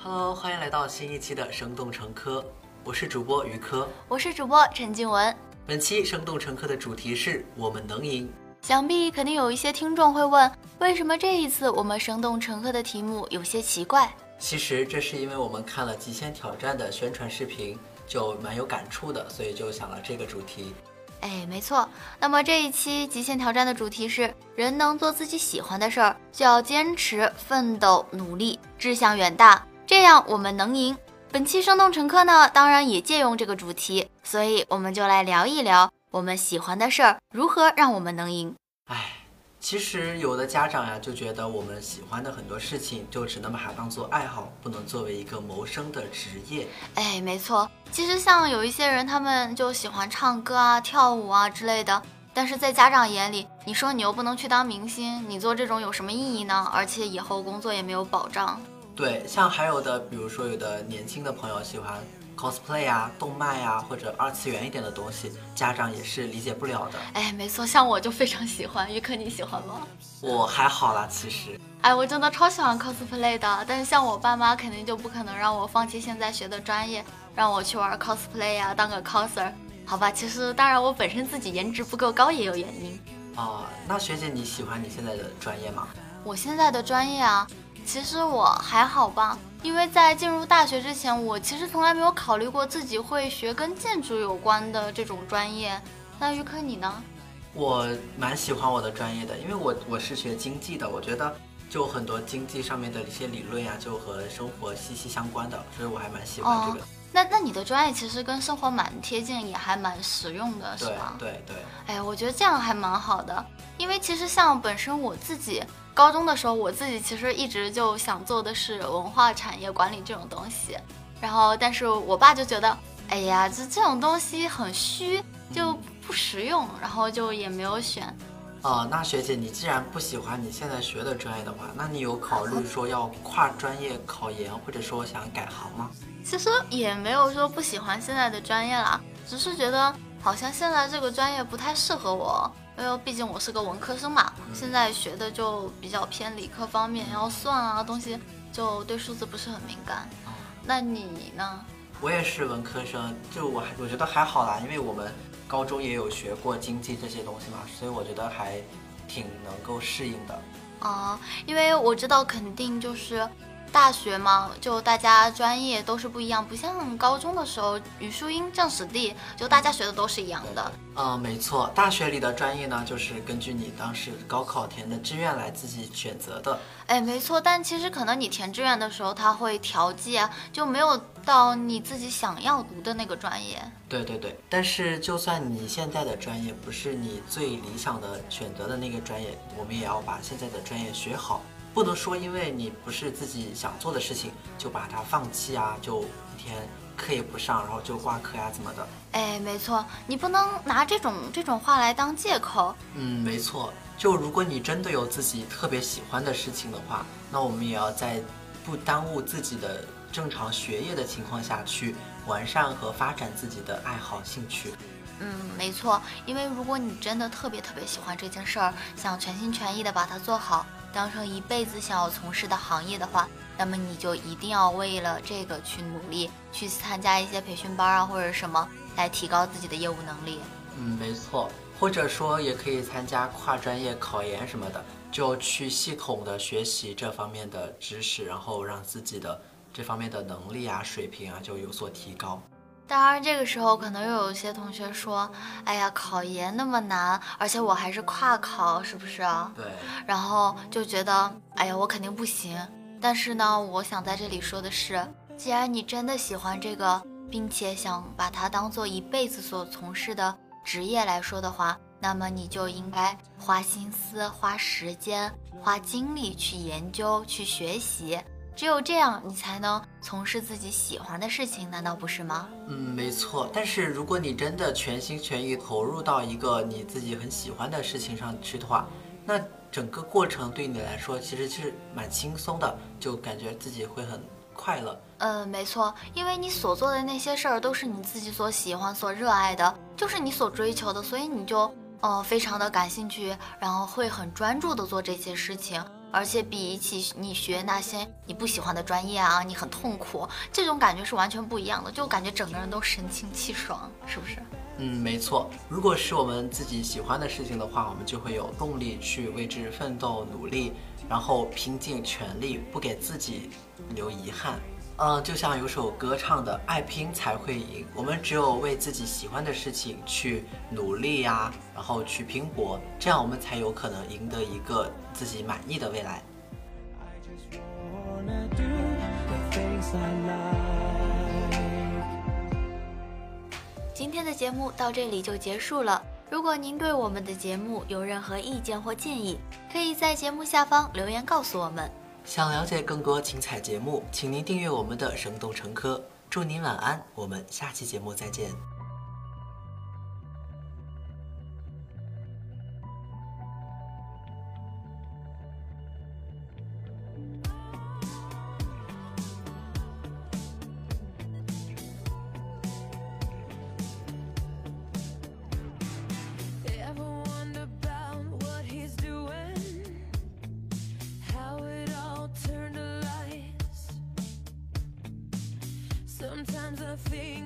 Hello，欢迎来到新一期的生动成科，我是主播于科。我是主播陈静文。本期生动成科的主题是我们能赢。想必肯定有一些听众会问，为什么这一次我们生动乘客的题目有些奇怪？其实这是因为我们看了《极限挑战》的宣传视频，就蛮有感触的，所以就想了这个主题。哎，没错。那么这一期《极限挑战》的主题是：人能做自己喜欢的事儿，就要坚持、奋斗、努力，志向远大，这样我们能赢。本期生动乘客呢，当然也借用这个主题，所以我们就来聊一聊我们喜欢的事儿如何让我们能赢。哎，其实有的家长呀，就觉得我们喜欢的很多事情，就只能把它当做爱好，不能作为一个谋生的职业。哎，没错。其实像有一些人，他们就喜欢唱歌啊、跳舞啊之类的，但是在家长眼里，你说你又不能去当明星，你做这种有什么意义呢？而且以后工作也没有保障。对，像还有的，比如说有的年轻的朋友喜欢 cosplay 啊、动漫呀、或者二次元一点的东西，家长也是理解不了的。哎，没错，像我就非常喜欢。于可你喜欢吗？我还好啦，其实。哎，我真的超喜欢 cosplay 的，但是像我爸妈肯定就不可能让我放弃现在学的专业，让我去玩 cosplay 呀，当个 coser。好吧，其实当然我本身自己颜值不够高也有原因。哦，那学姐你喜欢你现在的专业吗？我现在的专业啊，其实我还好吧，因为在进入大学之前，我其实从来没有考虑过自己会学跟建筑有关的这种专业。那于科你呢？我蛮喜欢我的专业的，因为我我是学经济的，我觉得就很多经济上面的一些理论呀，就和生活息息相关的，所以我还蛮喜欢这个。那那你的专业其实跟生活蛮贴近，也还蛮实用的，是吧？对对。哎，我觉得这样还蛮好的，因为其实像本身我自己高中的时候，我自己其实一直就想做的是文化产业管理这种东西，然后但是我爸就觉得，哎呀，这这种东西很虚，就不实用，然后就也没有选。哦，那学姐，你既然不喜欢你现在学的专业的话，那你有考虑说要跨专业考研，或者说想改行吗？其实也没有说不喜欢现在的专业啦，只是觉得好像现在这个专业不太适合我，因为毕竟我是个文科生嘛，现在学的就比较偏理科方面，然后算啊东西，就对数字不是很敏感。那你呢？我也是文科生，就我还我觉得还好啦，因为我们高中也有学过经济这些东西嘛，所以我觉得还挺能够适应的。啊，因为我知道肯定就是。大学嘛，就大家专业都是不一样，不像高中的时候，语数英政史地，就大家学的都是一样的。嗯，没错，大学里的专业呢，就是根据你当时高考填的志愿来自己选择的。哎，没错，但其实可能你填志愿的时候，他会调剂啊，就没有到你自己想要读的那个专业。对对对，但是就算你现在的专业不是你最理想的选择的那个专业，我们也要把现在的专业学好。不能说因为你不是自己想做的事情就把它放弃啊，就一天课也不上，然后就挂科呀怎么的？哎，没错，你不能拿这种这种话来当借口。嗯，没错。就如果你真的有自己特别喜欢的事情的话，那我们也要在不耽误自己的正常学业的情况下去完善和发展自己的爱好兴趣。嗯，没错。因为如果你真的特别特别喜欢这件事儿，想全心全意的把它做好。当成一辈子想要从事的行业的话，那么你就一定要为了这个去努力，去参加一些培训班啊，或者什么来提高自己的业务能力。嗯，没错，或者说也可以参加跨专业考研什么的，就去系统的学习这方面的知识，然后让自己的这方面的能力啊、水平啊就有所提高。当然，这个时候可能又有些同学说：“哎呀，考研那么难，而且我还是跨考，是不是啊？”对。然后就觉得：“哎呀，我肯定不行。”但是呢，我想在这里说的是，既然你真的喜欢这个，并且想把它当做一辈子所从事的职业来说的话，那么你就应该花心思、花时间、花精力去研究、去学习。只有这样，你才能从事自己喜欢的事情，难道不是吗？嗯，没错。但是如果你真的全心全意投入到一个你自己很喜欢的事情上去的话，那整个过程对你来说其实是蛮轻松的，就感觉自己会很快乐。嗯，没错，因为你所做的那些事儿都是你自己所喜欢、所热爱的，就是你所追求的，所以你就呃非常的感兴趣，然后会很专注的做这些事情。而且比起你学那些你不喜欢的专业啊，你很痛苦，这种感觉是完全不一样的，就感觉整个人都神清气爽，是不是？嗯，没错。如果是我们自己喜欢的事情的话，我们就会有动力去为之奋斗、努力，然后拼尽全力，不给自己留遗憾。嗯，就像有首歌唱的“爱拼才会赢”，我们只有为自己喜欢的事情去努力呀，然后去拼搏，这样我们才有可能赢得一个自己满意的未来。今天的节目到这里就结束了。如果您对我们的节目有任何意见或建议，可以在节目下方留言告诉我们。想了解更多精彩节目，请您订阅我们的《生动成科》。祝您晚安，我们下期节目再见。sometimes I feel